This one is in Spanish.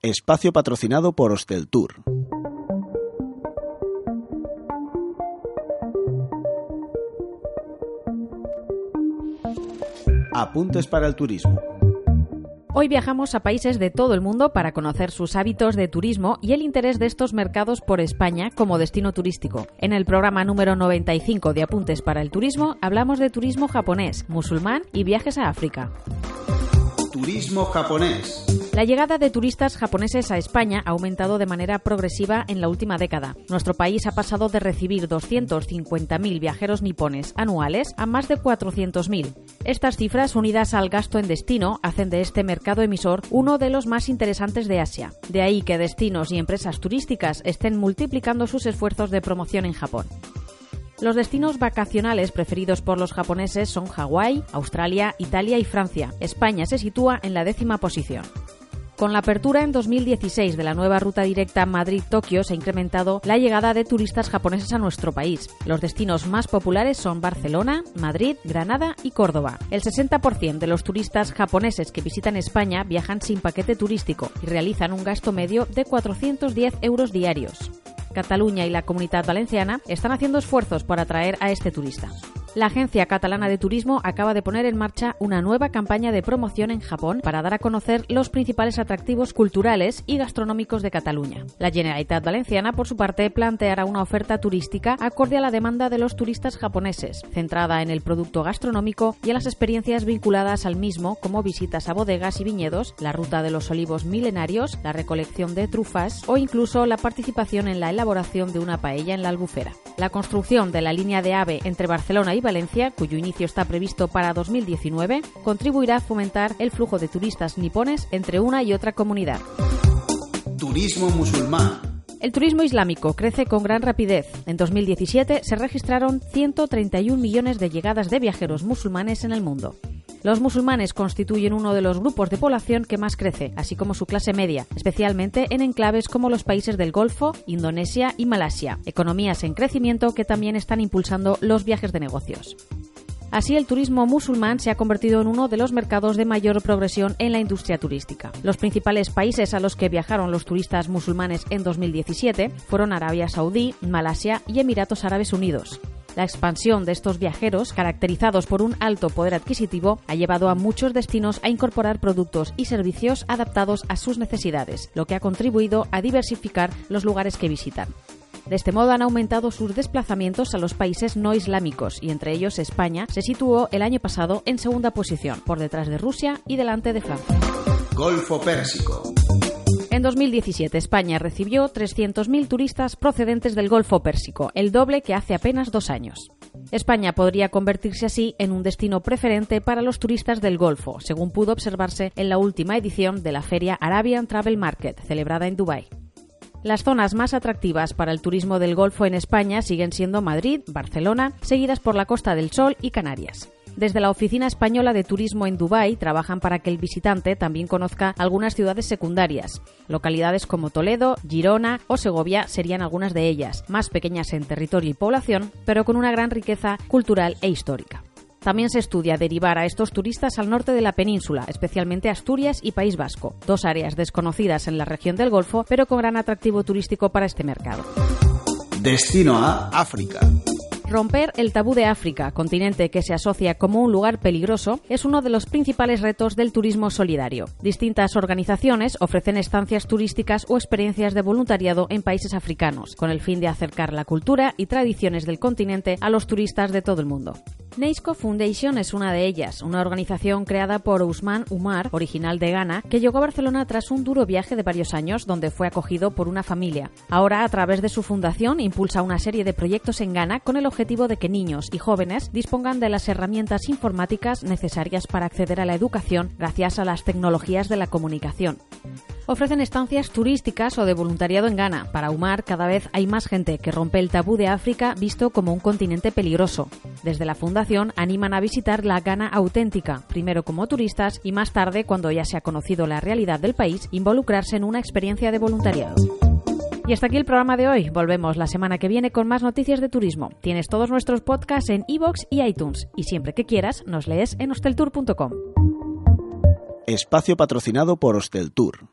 Espacio patrocinado por Hostel Tour. Apuntes para el turismo. Hoy viajamos a países de todo el mundo para conocer sus hábitos de turismo y el interés de estos mercados por España como destino turístico. En el programa número 95 de Apuntes para el Turismo hablamos de turismo japonés, musulmán y viajes a África. Turismo japonés. La llegada de turistas japoneses a España ha aumentado de manera progresiva en la última década. Nuestro país ha pasado de recibir 250.000 viajeros nipones anuales a más de 400.000. Estas cifras, unidas al gasto en destino, hacen de este mercado emisor uno de los más interesantes de Asia. De ahí que destinos y empresas turísticas estén multiplicando sus esfuerzos de promoción en Japón. Los destinos vacacionales preferidos por los japoneses son Hawái, Australia, Italia y Francia. España se sitúa en la décima posición. Con la apertura en 2016 de la nueva ruta directa Madrid-Tokio se ha incrementado la llegada de turistas japoneses a nuestro país. Los destinos más populares son Barcelona, Madrid, Granada y Córdoba. El 60% de los turistas japoneses que visitan España viajan sin paquete turístico y realizan un gasto medio de 410 euros diarios. Cataluña y la Comunidad Valenciana están haciendo esfuerzos por atraer a este turista. La Agencia Catalana de Turismo acaba de poner en marcha una nueva campaña de promoción en Japón para dar a conocer los principales atractivos culturales y gastronómicos de Cataluña. La Generalitat Valenciana, por su parte, planteará una oferta turística acorde a la demanda de los turistas japoneses, centrada en el producto gastronómico y en las experiencias vinculadas al mismo, como visitas a bodegas y viñedos, la ruta de los olivos milenarios, la recolección de trufas o incluso la participación en la elaboración de una paella en la albufera. La construcción de la línea de AVE entre Barcelona y Valencia, cuyo inicio está previsto para 2019, contribuirá a fomentar el flujo de turistas nipones entre una y otra comunidad. Turismo musulmán. El turismo islámico crece con gran rapidez. En 2017 se registraron 131 millones de llegadas de viajeros musulmanes en el mundo. Los musulmanes constituyen uno de los grupos de población que más crece, así como su clase media, especialmente en enclaves como los países del Golfo, Indonesia y Malasia, economías en crecimiento que también están impulsando los viajes de negocios. Así, el turismo musulmán se ha convertido en uno de los mercados de mayor progresión en la industria turística. Los principales países a los que viajaron los turistas musulmanes en 2017 fueron Arabia Saudí, Malasia y Emiratos Árabes Unidos. La expansión de estos viajeros, caracterizados por un alto poder adquisitivo, ha llevado a muchos destinos a incorporar productos y servicios adaptados a sus necesidades, lo que ha contribuido a diversificar los lugares que visitan. De este modo han aumentado sus desplazamientos a los países no islámicos y entre ellos España se situó el año pasado en segunda posición, por detrás de Rusia y delante de Francia. Golfo Pérsico. En 2017 España recibió 300.000 turistas procedentes del Golfo Pérsico, el doble que hace apenas dos años. España podría convertirse así en un destino preferente para los turistas del Golfo, según pudo observarse en la última edición de la feria Arabian Travel Market, celebrada en Dubái. Las zonas más atractivas para el turismo del Golfo en España siguen siendo Madrid, Barcelona, seguidas por la Costa del Sol y Canarias. Desde la Oficina Española de Turismo en Dubái trabajan para que el visitante también conozca algunas ciudades secundarias. Localidades como Toledo, Girona o Segovia serían algunas de ellas, más pequeñas en territorio y población, pero con una gran riqueza cultural e histórica. También se estudia derivar a estos turistas al norte de la península, especialmente Asturias y País Vasco, dos áreas desconocidas en la región del Golfo, pero con gran atractivo turístico para este mercado. Destino a África. Romper el tabú de África, continente que se asocia como un lugar peligroso, es uno de los principales retos del turismo solidario. Distintas organizaciones ofrecen estancias turísticas o experiencias de voluntariado en países africanos, con el fin de acercar la cultura y tradiciones del continente a los turistas de todo el mundo. Neisco Foundation es una de ellas, una organización creada por Usman Umar, original de Ghana, que llegó a Barcelona tras un duro viaje de varios años donde fue acogido por una familia. Ahora, a través de su fundación, impulsa una serie de proyectos en Ghana con el objetivo de que niños y jóvenes dispongan de las herramientas informáticas necesarias para acceder a la educación gracias a las tecnologías de la comunicación ofrecen estancias turísticas o de voluntariado en Ghana. Para Umar, cada vez hay más gente que rompe el tabú de África visto como un continente peligroso. Desde la fundación animan a visitar la Ghana auténtica, primero como turistas y más tarde, cuando ya se ha conocido la realidad del país, involucrarse en una experiencia de voluntariado. Y hasta aquí el programa de hoy. Volvemos la semana que viene con más noticias de turismo. Tienes todos nuestros podcasts en iVoox y iTunes. Y siempre que quieras, nos lees en hosteltour.com. Espacio patrocinado por Hosteltour